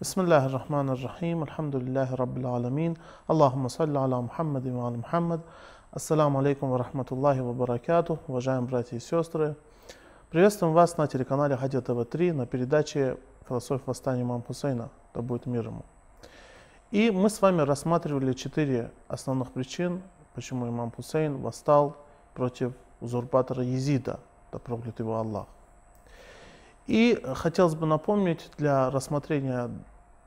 بسم الله الرحمن الرحيم الحمد لله رب العالمين اللهم صل على محمد وعلى محمد Ассаламу алейкум ва рахматуллахи ва баракату, уважаемые братья и сестры. Приветствуем вас на телеканале Хадя ТВ-3 на передаче «Философия восстания имама Хусейна», да будет мир ему. И мы с вами рассматривали четыре основных причин, почему имам Хусейн восстал против узурпатора Езида, да проклят его Аллах. И хотелось бы напомнить, для рассмотрения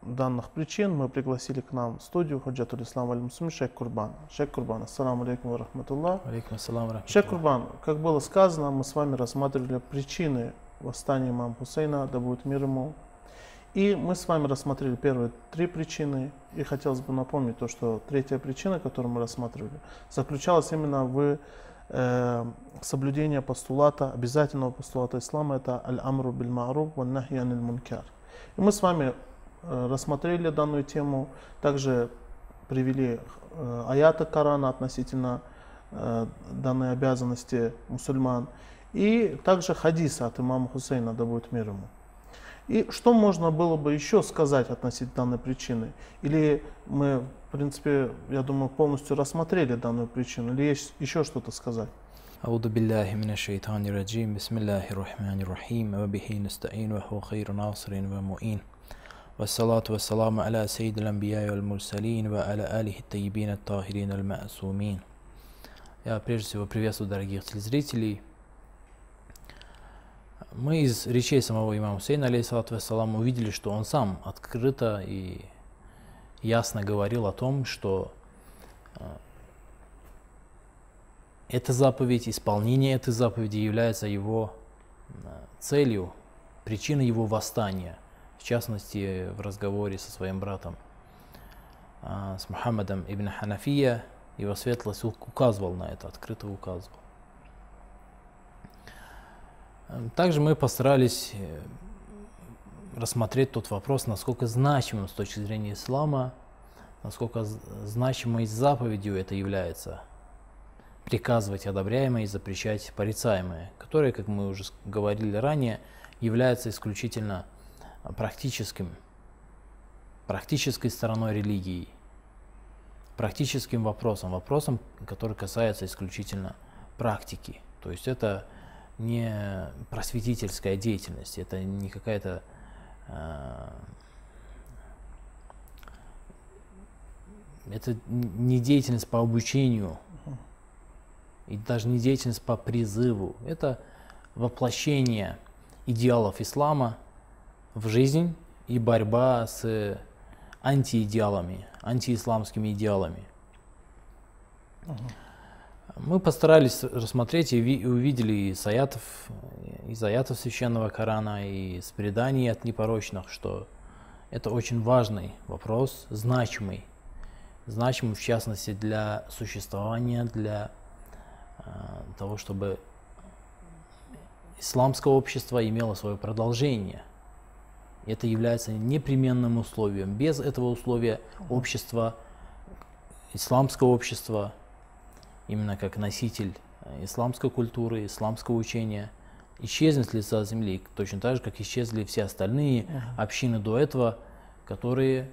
данных причин мы пригласили к нам в студию Хаджатуль Ислам Аль Мусlim Шейх Курбан. Шейх Курбан, ассаламу алейкум ва рахматуллах. Алейкум ассалам ва Шейх. Курбан, как было сказано, мы с вами рассматривали причины восстания имама Хусейна, да будет мир ему. И мы с вами рассмотрели первые три причины. И хотелось бы напомнить то, что третья причина, которую мы рассматривали, заключалась именно в э, соблюдении постулата, обязательного постулата ислама, это аль-амру биль ма'руф ва нахи аниль мункар. И мы с вами рассмотрели данную тему, также привели э, аяты Корана относительно э, данной обязанности мусульман, и также хадиса от имама Хусейна, да будет мир ему. И что можно было бы еще сказать относительно данной причины? Или мы, в принципе, я думаю, полностью рассмотрели данную причину, или есть еще что-то сказать? أعوذ بالله من الشيطان الرجيم بسم الله الرحمن الرحيم وبه نستعين وهو خير ناصر ومؤين والصلاة والسلام على سيد الأنبياء والمرسلين وعلى آله الطيبين الطاهرين المعصومين Я прежде всего приветствую дорогих телезрителей. Мы из речей самого имама Хусейна, алейхиссалату вассалам, увидели, что он сам открыто и ясно говорил о том, что э, эта заповедь, исполнение этой заповеди является его э, целью, причиной его восстания. В частности, в разговоре со своим братом, э, с Мухаммадом ибн Ханафия, его светлость указывал на это, открыто указывал. Э, Также мы постарались э, рассмотреть тот вопрос, насколько значимым с точки зрения ислама, насколько значимой заповедью это является приказывать одобряемое и запрещать порицаемое, которое, как мы уже говорили ранее, является исключительно а, практическим, практической стороной религии, практическим вопросом, вопросом, который касается исключительно практики. То есть это не просветительская деятельность, это не какая-то а, это не деятельность по обучению и даже не деятельность по призыву. Это воплощение идеалов ислама в жизнь и борьба с антиидеалами, антиисламскими идеалами. Мы постарались рассмотреть и ви- и увидели из аятов, священного Корана и из преданий от непорочных, что это очень важный вопрос, значимый, значимый в частности для существования, для э, того, чтобы исламское общество имело свое продолжение. Это является непременным условием. Без этого условия общество, исламское общество, именно как носитель э, исламской культуры, исламского учения, исчезнет с лица земли, точно так же, как исчезли все остальные общины до этого, которые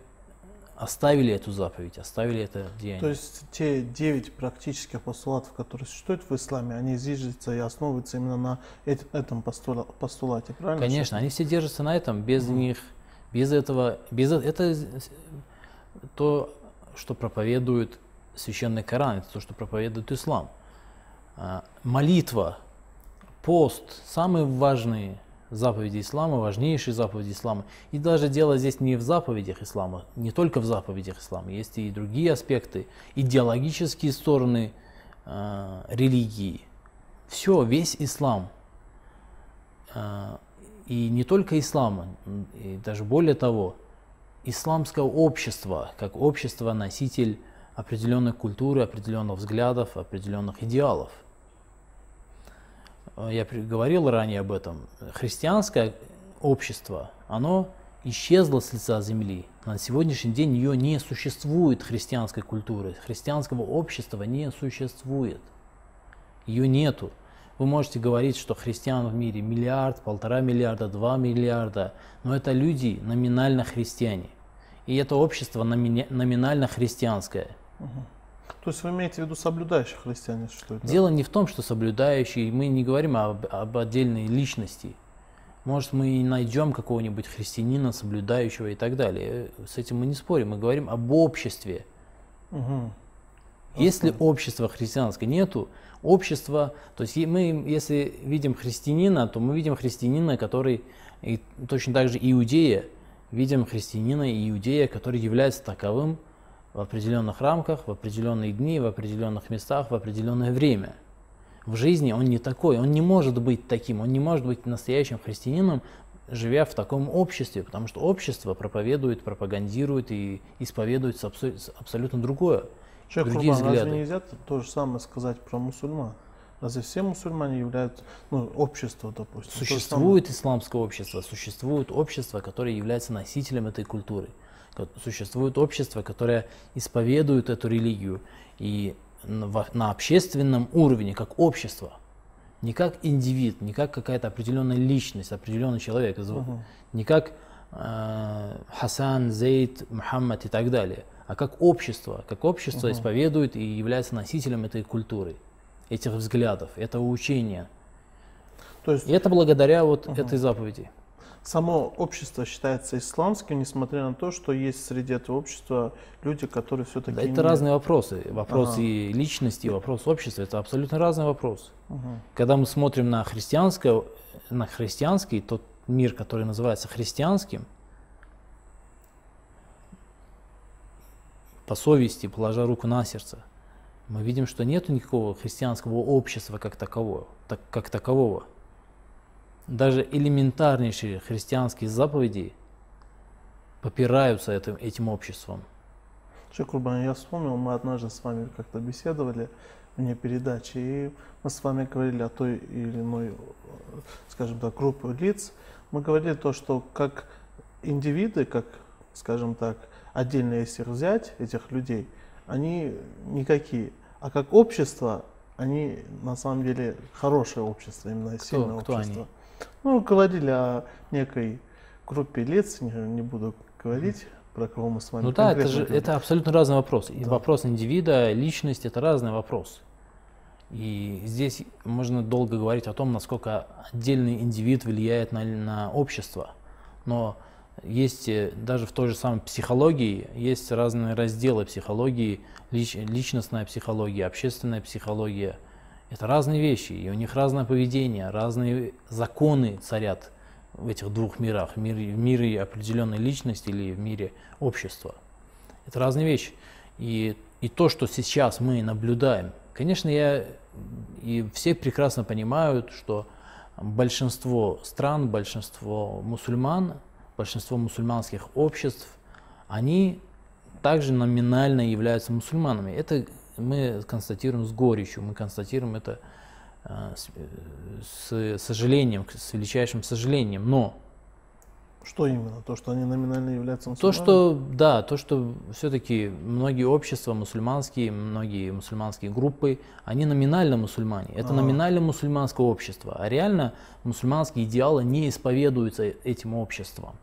оставили эту заповедь, оставили это деяние. То есть те девять практических постулатов, которые существуют в исламе, они зиждятся и основываются именно на эт- этом постула- постулате, правильно? Конечно, они все держатся на этом, без них, без этого, без э- это то, что проповедует священный Коран, это то, что проповедует ислам. А, Молитва, пост, самые важные заповеди ислама, важнейшие заповеди ислама. И даже дело здесь не в заповедях ислама, не только в заповедях ислама, есть и другие аспекты, идеологические стороны а, религии. Все, весь ислам а, и не только ислама, и даже более того, исламское общество, как общество носитель определенной культуры, определенных взглядов, определенных идеалов. Э, Я говорил ранее об этом. Христианское общество, оно исчезло с лица земли. На сегодняшний день ее не существует христианской культуры, христианского общества не существует. Ее нету. Вы можете говорить, что христиан в мире миллиард, полтора миллиарда, два миллиарда, но это люди номинально христиане. И это общество номинально христианское. То есть вы имеете в виду соблюдающих христиане, что это? Дело не в том, что соблюдающие, мы не говорим об, об отдельной личности. Может, мы и найдем какого-нибудь христианина, соблюдающего и так далее. С этим мы не спорим, мы говорим об обществе. Угу. Если общества христианское нету, общество, то есть мы, если видим христианина, то мы видим христианина, который и точно так же иудея, видим христианина и иудея, который является таковым в определенных рамках, в определенные дни, в определенных местах, в определенное время. В жизни он не такой, он не может быть таким, он не может быть настоящим христианином, живя в таком обществе, потому что общество проповедует, пропагандирует и исповедует абсолютно другое. Человек другие Курбан, взгляды. разве нельзя то же самое сказать про мусульман? Разве все мусульмане являются, ну, общество, допустим? Существует исламское общество, существует общество, которое является носителем этой культуры. Существует общество, которое исповедует эту религию и на, общественном уровне, как общество. Не как индивид, не как какая-то определенная личность, определенный человек, uh-huh. не как э, Хасан, Зейд, Мухаммад и так далее – а как общество, как общество угу. исповедует и является носителем этой культуры, этих взглядов, этого учения. То есть, и это благодаря вот угу. этой заповеди. Само общество считается исламским, несмотря на то, что есть среди этого общества люди, которые все-таки... Да, это не... разные вопросы. Вопрос ага. и личности, и вопрос общества, это абсолютно разный вопрос. Угу. Когда мы смотрим на христианское, на христианский, тот мир, который называется христианским, по совести, положа руку на сердце, мы видим, что нет никакого христианского общества как такового. Так, как такового. Даже элементарнейшие христианские заповеди попираются этим, этим обществом. Шекурбан, я вспомнил, мы однажды с вами как-то беседовали вне передачи, и мы с вами говорили о той или иной, скажем так, группе лиц. Мы говорили то, что как индивиды, как, скажем так, отдельно если взять, этих людей, они никакие. А как общество, они на самом деле хорошее общество, именно кто, сильное кто общество. Они? Ну, говорили о некой группе лиц, не, не буду говорить, про кого мы с вами Ну да, это же это абсолютно разный вопрос. И да. вопрос индивида, личность это разный вопрос. И здесь можно долго говорить о том, насколько отдельный индивид влияет на, на общество. Но есть э, даже в той же самой психологии, есть разные разделы психологии, лич, личностная психология, общественная психология. Это разные вещи, и у них разное поведение, разные законы царят в этих двух мирах, в мире, в мире определенной личности или в мире общества. Это разные вещи. И, и то, что сейчас мы наблюдаем, конечно, я и все прекрасно понимают, что большинство стран, большинство мусульман большинство мусульманских обществ, они также номинально являются мусульманами. Это мы констатируем с горечью, мы констатируем это э, с, с сожалением, с величайшим сожалением. Но что именно? То, что они номинально являются мусульманами? То, что, да, то, что все-таки многие общества мусульманские, многие мусульманские группы, они номинально мусульмане. Это а. номинально мусульманское общество, а реально мусульманские идеалы не исповедуются этим обществом.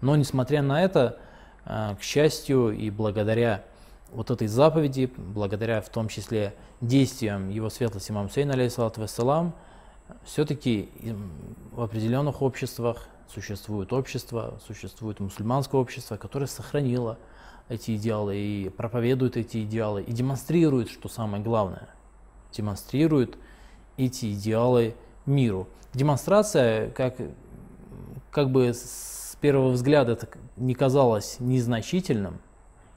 Но несмотря на это, э, к счастью и благодаря вот этой заповеди, благодаря в том числе действиям его светлости имам Сейна, алейхиссалату вассалам, все-таки в определенных обществах существует общество, существует мусульманское общество, которое сохранило эти идеалы и проповедует эти идеалы и демонстрирует, что самое главное, демонстрирует эти идеалы миру. Демонстрация, как, как бы первого взгляда не казалось незначительным,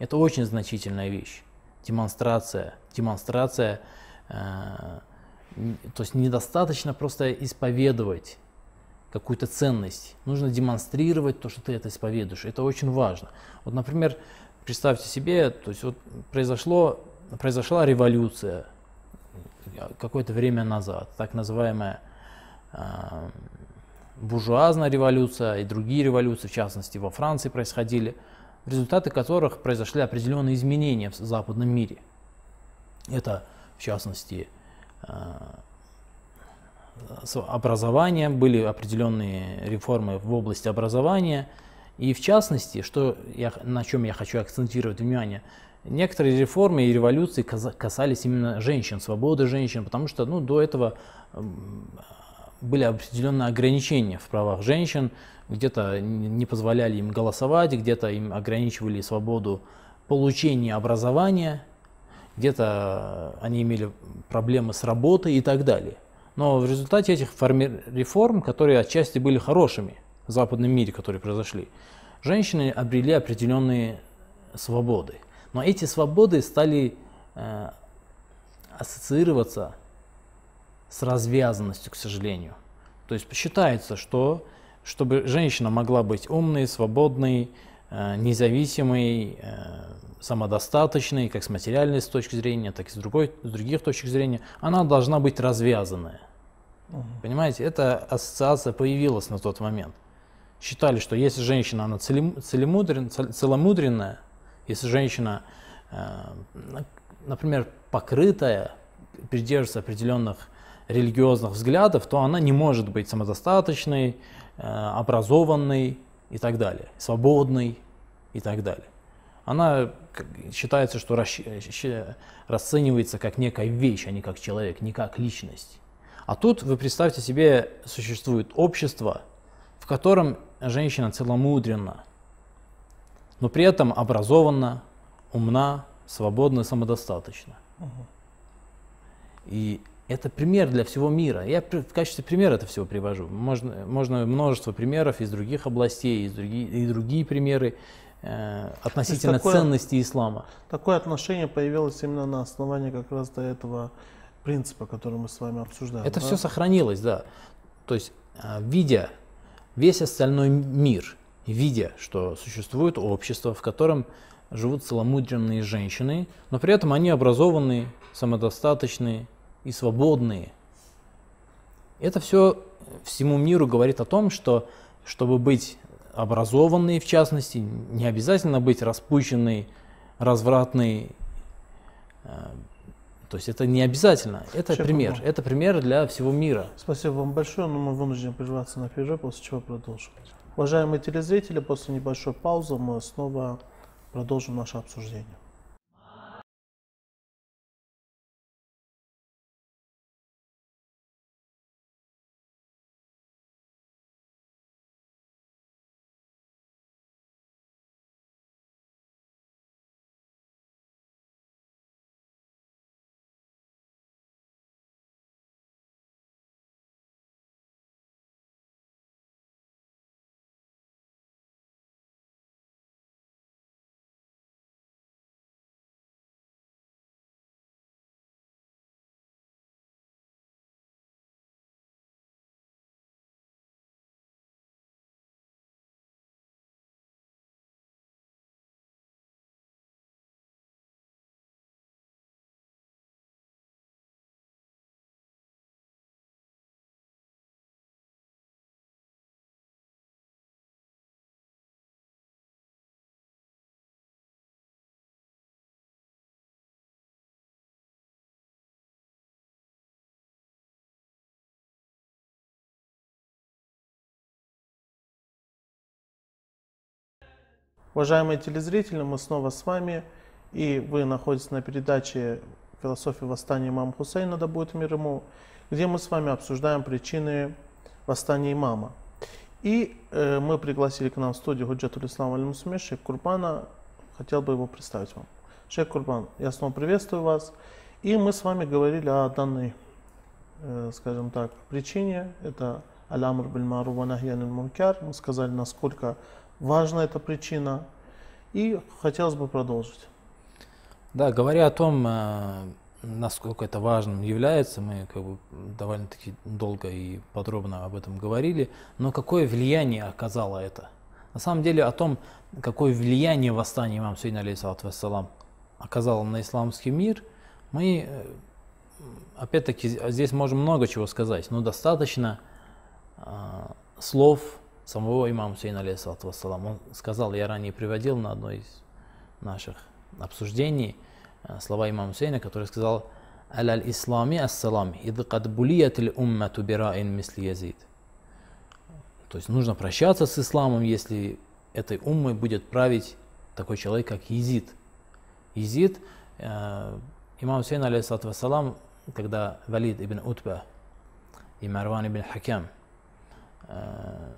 это очень значительная вещь. Демонстрация, демонстрация, э, то есть недостаточно просто исповедовать какую-то ценность, нужно демонстрировать то, что ты это исповедуешь. Это очень важно. Вот, например, представьте себе, то есть вот произошло, произошла революция какое-то время назад, так называемая э, буржуазная революция и другие революции, в частности во Франции происходили, в результате которых произошли определенные изменения в западном мире. Это, в частности, э, образования, были определенные реформы в области образования. И в частности, что я, на чем я хочу акцентировать внимание, некоторые реформы и революции касались именно женщин, свободы женщин, потому что ну, до этого были определенные ограничения в правах женщин, где-то не позволяли им голосовать, где-то им ограничивали свободу получения образования, где-то они имели проблемы с работой и так далее. Но в результате этих реформ, которые отчасти были хорошими в западном мире, которые произошли, женщины обрели определенные свободы. Но эти свободы стали э, ассоциироваться с развязанностью, к сожалению. То есть считается, что чтобы женщина могла быть умной, свободной, э, независимой, э, самодостаточной, как с материальной с точки зрения, так и с, другой, с других точек зрения, она должна быть развязанная. Угу. Понимаете, эта ассоциация появилась на тот момент. Считали, что если женщина она целемудрен, целомудренная, если женщина, э, например, покрытая, придерживается определенных религиозных взглядов, то она не может быть самодостаточной, э, образованной и так далее, свободной и так далее. Она считается, что расценивается как некая вещь, а не как человек, не как личность. А тут вы представьте себе, существует общество, в котором женщина целомудренна, но при этом образованна, умна, свободна, самодостаточна. И это пример для всего мира. Я в качестве примера это всего привожу. Можно, можно множество примеров из других областей, из другие, и другие примеры э, относительно такое, ценности ислама. Такое отношение появилось именно на основании как раз до этого принципа, который мы с вами обсуждаем. Это да? все сохранилось, да. То есть, э, видя весь остальной мир, видя, что существует общество, в котором живут целомудренные женщины, но при этом они образованные, самодостаточные, и свободные. Это все всему миру говорит о том, что чтобы быть образованной, в частности, не обязательно быть распущенной, развратной. Э, то есть это не обязательно. Это Шеф, пример. Вам. Это пример для всего мира. Спасибо вам большое, но мы вынуждены прерваться на перерыв, после чего продолжим. Уважаемые телезрители, после небольшой паузы мы снова продолжим наше обсуждение. Уважаемые телезрители, мы снова с вами, и вы находитесь на передаче «Философия восстания имама Хусейна, да будет мир ему», где мы с вами обсуждаем причины восстания имама. И э, мы пригласили к нам в студию Худжатуль Ислам Аль Мусуме, шейх Курбана. Хотел бы его представить вам. Шейх Курбан, я снова приветствую вас. И мы с вами говорили о данной, э, скажем так, причине. Это Аль-Амр Биль-Мару Ванахьян Мункар. Мы сказали, насколько важна эта причина. И хотелось бы продолжить. Да, говоря о том, э, насколько это важным является, мы как бы довольно-таки долго и подробно об этом говорили, но какое влияние оказало это? На самом деле о том, какое влияние восстание имам Сейна алейхиссалату вассалам оказало на исламский мир, мы э, опять-таки здесь можем много чего сказать, но достаточно э, слов самого имама Хусейна, алейхиссалату. Он сказал, я ранее приводил на одной из наших обсуждений э, слова имама Сейна, который сказал «Аляль ислами ассалам, ид кад умма уммату бираин мисли язид». То есть нужно прощаться с исламом, если этой уммой будет править такой человек, как Езид. Езид, э, имам Хусейн, алейхиссалату вассалам, когда Валид ибн Утба и Марван ибн Хакям э,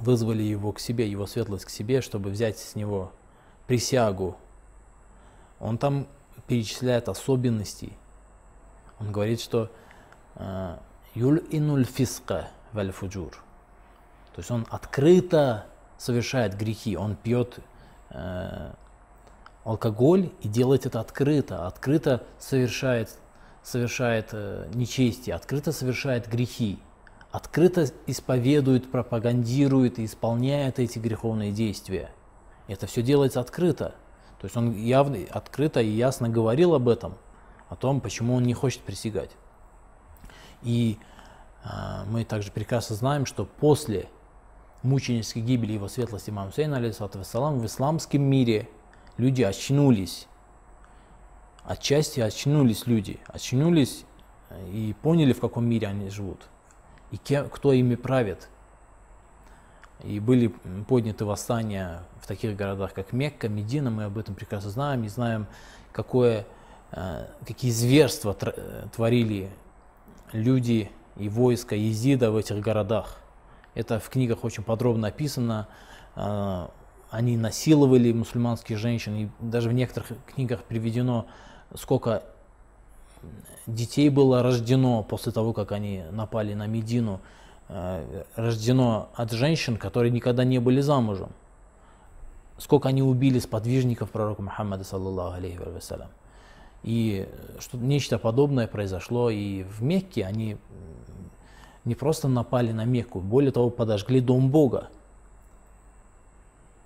вызвали его к себе, его светлость к себе, чтобы взять с него присягу. Он там перечисляет особенности. Он говорит, что э, юль инуль фиска валь фуджур. То есть он открыто совершает грехи, он пьет э, алкоголь и делает это открыто, открыто совершает, совершает э, нечестие, открыто совершает грехи, открыто исповедует, пропагандирует и исполняет эти греховные действия. Это все делается открыто. То есть он явно, открыто и ясно говорил об этом, о том, почему он не хочет присягать. И э, мы также прекрасно знаем, что после мученической гибели его светлости имама Хусейна, алейхиссалам, в исламском мире люди очнулись. Отчасти очнулись люди, очнулись э, и поняли, в каком мире они живут, и кем, кто ими правит. И были подняты восстания в таких городах, как Мекка, Медина, мы об этом прекрасно знаем, и знаем, какое, э, какие зверства творили люди и войско Езида в этих городах. Это в книгах очень подробно описано. А, они насиловали мусульманских женщин. И даже в некоторых книгах приведено, сколько детей было рождено после того, как они напали на Медину. А, рождено от женщин, которые никогда не были замужем. Сколько они убили сподвижников пророка Мухаммада, саллаллаху алейхи вассалям. И что нечто подобное произошло и в Мекке. Они не просто напали на Мекку, более того, подожгли дом Бога.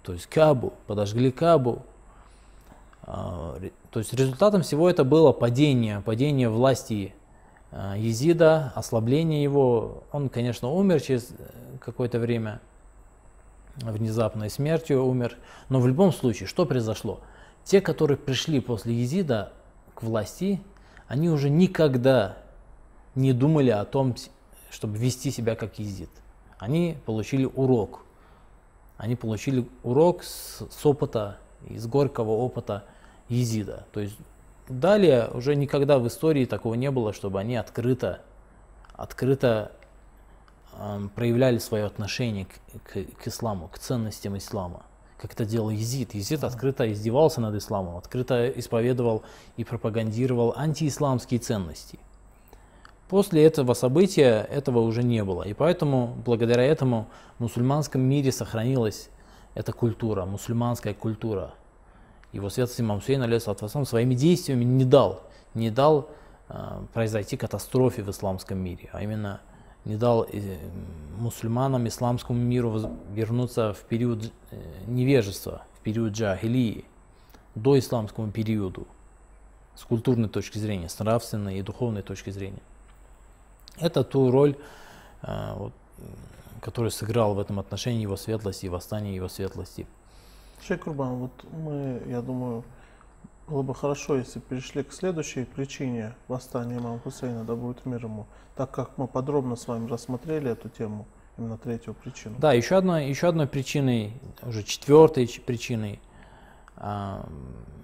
То есть Кабу, подожгли Кабу. А, то есть результатом всего это было падение, падение власти а, Езида, ослабление его. Он, конечно, умер через какое-то время, внезапной смертью умер. Но в любом случае, что произошло? Те, которые пришли после Езида, к власти, они уже никогда не думали о том, чтобы вести себя как езид. Они получили урок. Они получили урок с, с опыта, из горького опыта езида. То есть далее уже никогда в истории такого не было, чтобы они открыто, открыто э, проявляли свое отношение к, к, к исламу, к ценностям ислама как это делал Езид. Езид открыто издевался над исламом, открыто исповедовал и пропагандировал антиисламские ценности. После этого события этого уже не было. И поэтому, благодаря этому, в мусульманском мире сохранилась эта культура, мусульманская культура. Его святость имам Хусейн, алейхиссалату своими действиями не дал, не дал э, произойти катастрофе в исламском мире, а именно не дал э, мусульманам, исламскому миру вернуться в период э, невежества, в период джахилии, до исламскому периоду, с культурной точки зрения, с нравственной и духовной точки зрения. Это ту роль, э, вот, которую сыграл в этом отношении его светлости восстание его светлости. Шейх Курбан, вот мы, я думаю, было бы хорошо, если перешли к следующей причине восстания имама Хусейна, да будет мир ему, так как мы подробно с вами рассмотрели эту тему, именно третью причину. Да, еще одной, еще одной причиной, уже четвертой причиной а,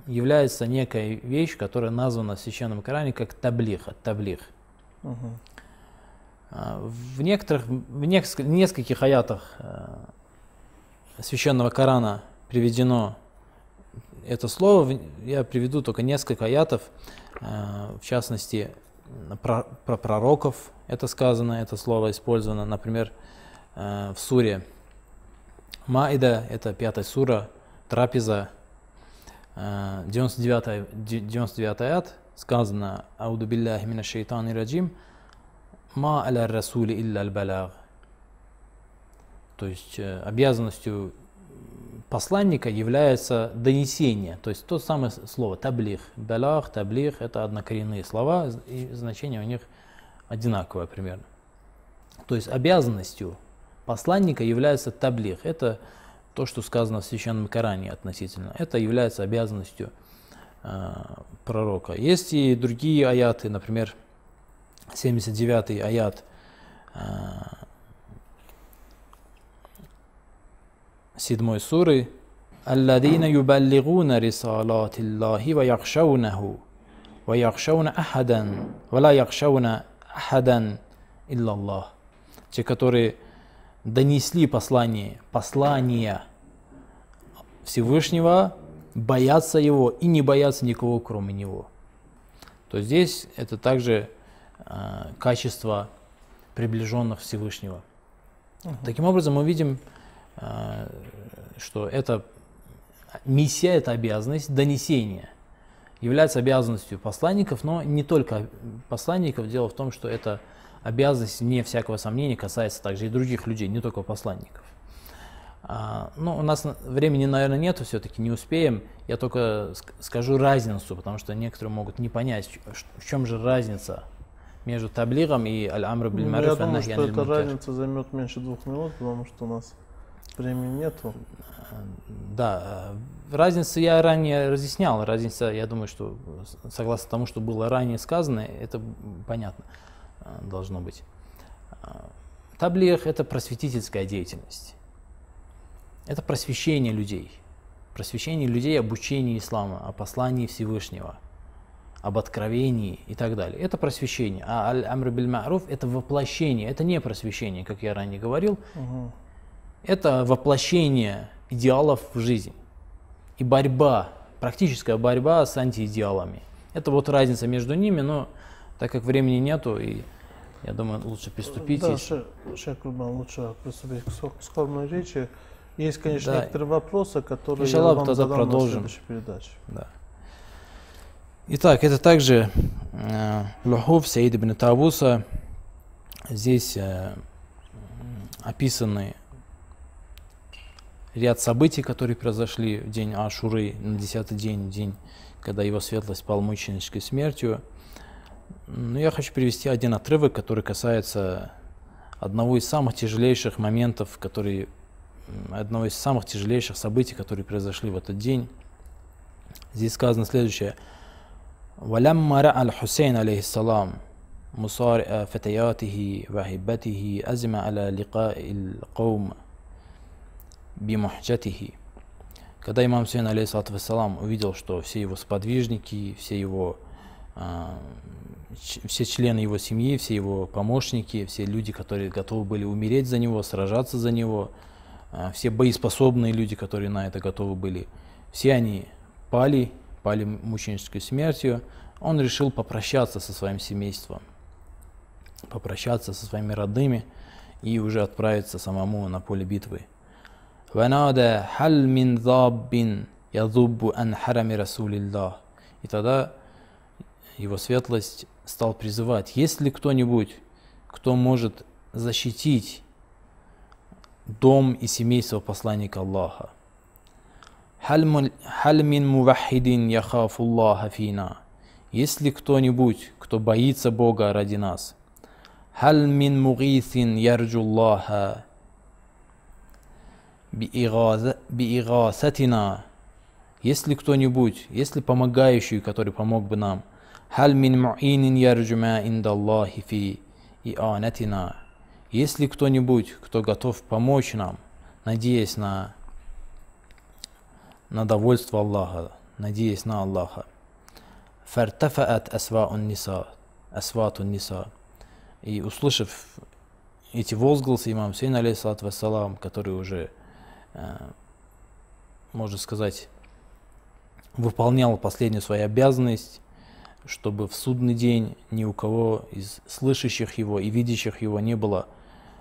является некая вещь, которая названа в Священном Коране как таблих, от таблих. Угу. В некоторых, в нескольких, аятах а, Священного Корана приведено это слово, я приведу только несколько аятов, э, в частности, про, про пророков это сказано, это слово использовано, например, э, в суре Маида, это пятая сура, трапеза, 99, 99 аят, сказано «Ауду билляхи мина шейтани раджим, ма аля расули илля аль То есть э, обязанностью посланника является донесение, то есть то самое слово таблих. Балах, таблих – это однокоренные слова, и значение у них одинаковое примерно. То есть обязанностью посланника является таблих. Это то, что сказано в Священном Коране относительно. Это является обязанностью пророка. Есть и другие аяты, например, 79 аят Седьмой суры «Алладина юбаллигуна рисалатиллахи ва яхшаунаху ва яхшауна ахадан ва ла яхшауна ахадан иллаллах». Те, которые донесли послание, послание Всевышнего, боятся его и не боятся никого, кроме него. То здесь это также э, качество приближенных Всевышнего. Угу. Таким образом, мы видим, что это миссия, это обязанность донесения является обязанностью посланников, но не только посланников. Дело в том, что это обязанность, не всякого сомнения, касается также и других людей, не только посланников. А, ну, у нас времени, наверное, нету, все-таки не успеем. Я только скажу разницу, потому что некоторые могут не понять, в чем же разница между таблигом и аль-амр биль ну, Я думаю, что эта разница займет меньше двух минут, потому что у нас времени нету. Да, э, разницу я ранее разъяснял. Разница, я думаю, что согласно тому, что было ранее сказано, это понятно э, должно быть. Э, таблих – это просветительская деятельность. Это просвещение людей. Просвещение людей, обучение ислама, о послании Всевышнего, об откровении и так далее. Это просвещение. А аль-амр биль ма'руф – это воплощение, это не просвещение, как я ранее говорил. Угу это воплощение идеалов в жизнь и борьба, практическая борьба с антиидеалами. Это вот разница между ними, но так как времени нету, и я думаю, лучше приступить. Да, Шейх Рубан, лучше приступить к скромной речи. Есть, конечно, да. некоторые вопросы, которые Иншаллах, я вам тогда задам продолжим. на следующей передаче. Да. Итак, это также э, Лухуф Саид ибн Тавуса. Здесь э, описаны ряд событий, которые произошли в день Ашуры, на десятый день, день, когда его светлость пал мученической смертью. Но я хочу привести один отрывок, который касается одного из самых тяжелейших моментов, который, одного из самых тяжелейших событий, которые произошли в этот день. Здесь сказано следующее. ولما رأى الحسين عليه السلام مصارع فتياته وهبته أزم على لقاء القوم бимухджатихи. Когда имам Сейн, алейхиссалату вассалам, увидел, что все его сподвижники, все его а, все члены его семьи, все его помощники, все люди, которые готовы были умереть за него, сражаться за него, а, все боеспособные люди, которые на это готовы были, все они пали, пали мученической смертью, он решил попрощаться со своим семейством, попрощаться со своими родными и уже отправиться самому на поле битвы. «Ванада халь мин заббин язуббу ан харами Расулиллах». И тогда его светлость стал призывать, есть ли кто-нибудь, кто может защитить дом и семейство посланника Аллаха. Хальмин мувахидин яхафуллаха фина. Есть ли кто-нибудь, кто боится Бога ради нас? Хальмин мугисин ярджуллаха биигасатина, если кто-нибудь, если помогающий, который помог бы нам, халь мин муинин ярджума индаллахи фи ианатина, если кто-нибудь, кто готов помочь нам, надеясь на, на довольство Аллаха, надеясь на Аллаха. Фартафаат асваун ниса, асватун ниса. И услышав эти возгласы имам Сейн, алейхиссалату вассалам, который уже можно сказать, выполнял последнюю свою обязанность, чтобы в судный день ни у кого из слышащих его и видящих его не было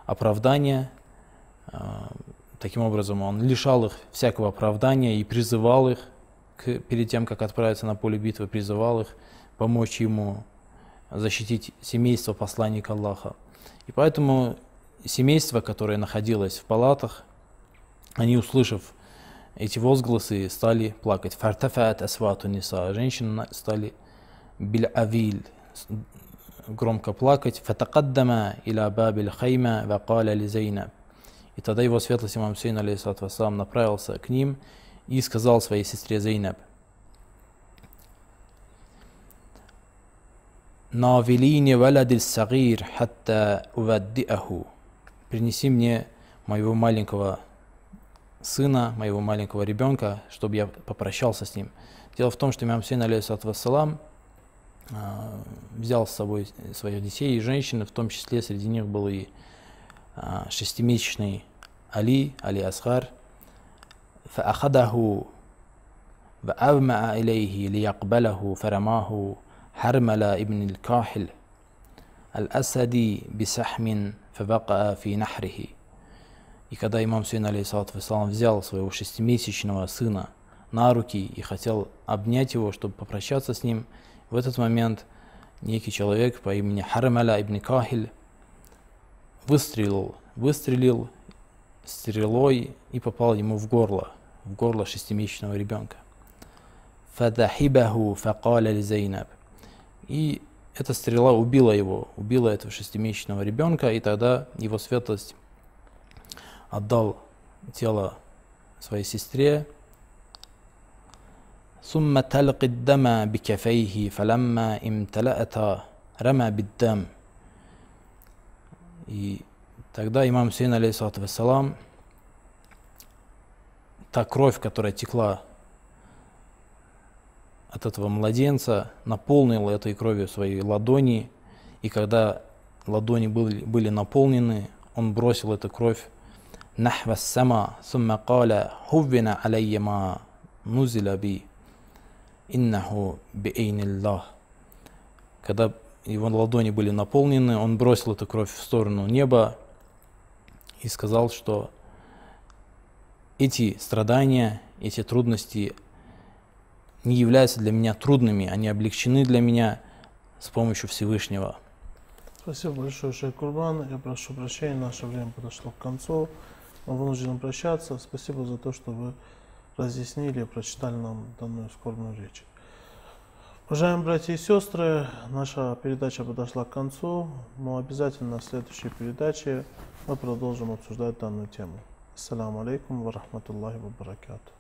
оправдания. Э, таким образом, он лишал их всякого оправдания и призывал их, к, перед тем, как отправиться на поле битвы, призывал их помочь ему защитить семейство посланника Аллаха. И поэтому семейство, которое находилось в палатах, они, услышав эти возгласы, стали плакать. Фартафат асвату ниса. Женщины стали биль-авиль, громко плакать. Фатакаддама иля бабиль хайма вакаля ли Зейнаб. И тогда его светлость имам Сейн, алейхиссалату вассалам, направился к ним и сказал своей сестре Зейнаб, навилини валадиль сагир хатта уваддиаху. Принеси мне моего маленького сына, моего маленького ребенка, чтобы я попрощался с ним. Дело в том, что имам Хусейн, алейхиссалам, а, взял с собой своих детей и женщин, в том числе среди них был и а, шестимесячный Али, Али Асхар. فأخذه وأومأ إليه ليقبله فرماه حرمل ابن الكاحل الأسدي بسحم فبقى في نحره и когда имам Сейн алейсалат вассалам взял своего шестимесячного сына на руки и хотел обнять его, чтобы попрощаться с ним, в этот момент некий человек по имени Харамаля ибн Кахиль выстрелил, выстрелил стрелой и попал ему в горло, в горло шестимесячного ребенка. И эта стрела убила его, убила этого шестимесячного ребенка, и тогда его светлость отдал тело своей сестре. ثم تلقي الدم بكفيه فلما امتلأتا رمى بالدم И тогда имам Хусейн, алейхиссалату вассалам, та кровь, которая текла от этого младенца, наполнил этой кровью свои ладони, и когда ладони были, были наполнены, он бросил эту кровь нахва сама, сумма каля хуввина алейма нузила би, иннаху би эйниллах. Когда его ладони были наполнены, он бросил эту кровь в сторону неба и сказал, что эти страдания, эти трудности не являются для меня трудными, они облегчены для меня с помощью Всевышнего. Спасибо большое, Шейх Курбан. Я прошу прощения, наше время подошло к концу. Мы вынуждены прощаться. Спасибо за то, что вы разъяснили и прочитали нам данную скорбную речь. Уважаемые братья и сестры, наша передача подошла к концу, но обязательно в следующей передаче мы продолжим обсуждать данную тему. Ассаламу алейкум ва рахматуллахи ва баракату.